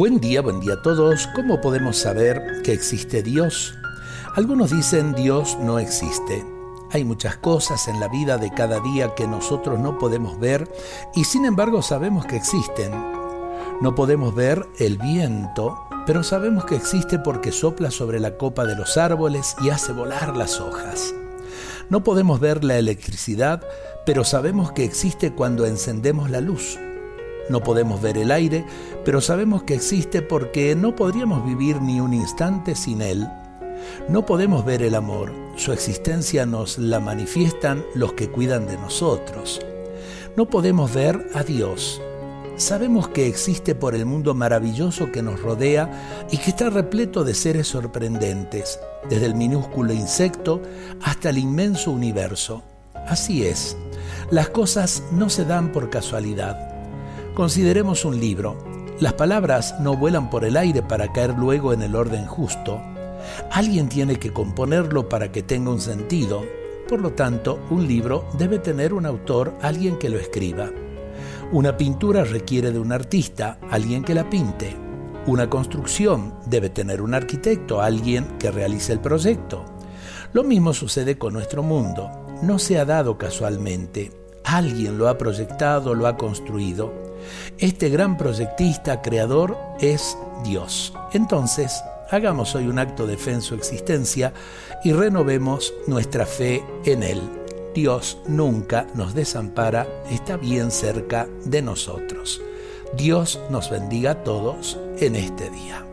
Buen día, buen día a todos. ¿Cómo podemos saber que existe Dios? Algunos dicen Dios no existe. Hay muchas cosas en la vida de cada día que nosotros no podemos ver y sin embargo sabemos que existen. No podemos ver el viento, pero sabemos que existe porque sopla sobre la copa de los árboles y hace volar las hojas. No podemos ver la electricidad, pero sabemos que existe cuando encendemos la luz. No podemos ver el aire, pero sabemos que existe porque no podríamos vivir ni un instante sin él. No podemos ver el amor, su existencia nos la manifiestan los que cuidan de nosotros. No podemos ver a Dios. Sabemos que existe por el mundo maravilloso que nos rodea y que está repleto de seres sorprendentes, desde el minúsculo insecto hasta el inmenso universo. Así es, las cosas no se dan por casualidad Consideremos un libro. Las palabras no vuelan por el aire para caer luego en el orden justo. Alguien tiene que componerlo para que tenga un sentido. Por lo tanto, un libro debe tener un autor, alguien que lo escriba. Una pintura requiere de un artista, alguien que la pinte. Una construcción debe tener un arquitecto, alguien que realice el proyecto. Lo mismo sucede con nuestro mundo. No se ha dado casualmente. Alguien lo ha proyectado, lo ha construido. Este gran proyectista, creador, es Dios. Entonces, hagamos hoy un acto de fe en su existencia y renovemos nuestra fe en Él. Dios nunca nos desampara, está bien cerca de nosotros. Dios nos bendiga a todos en este día.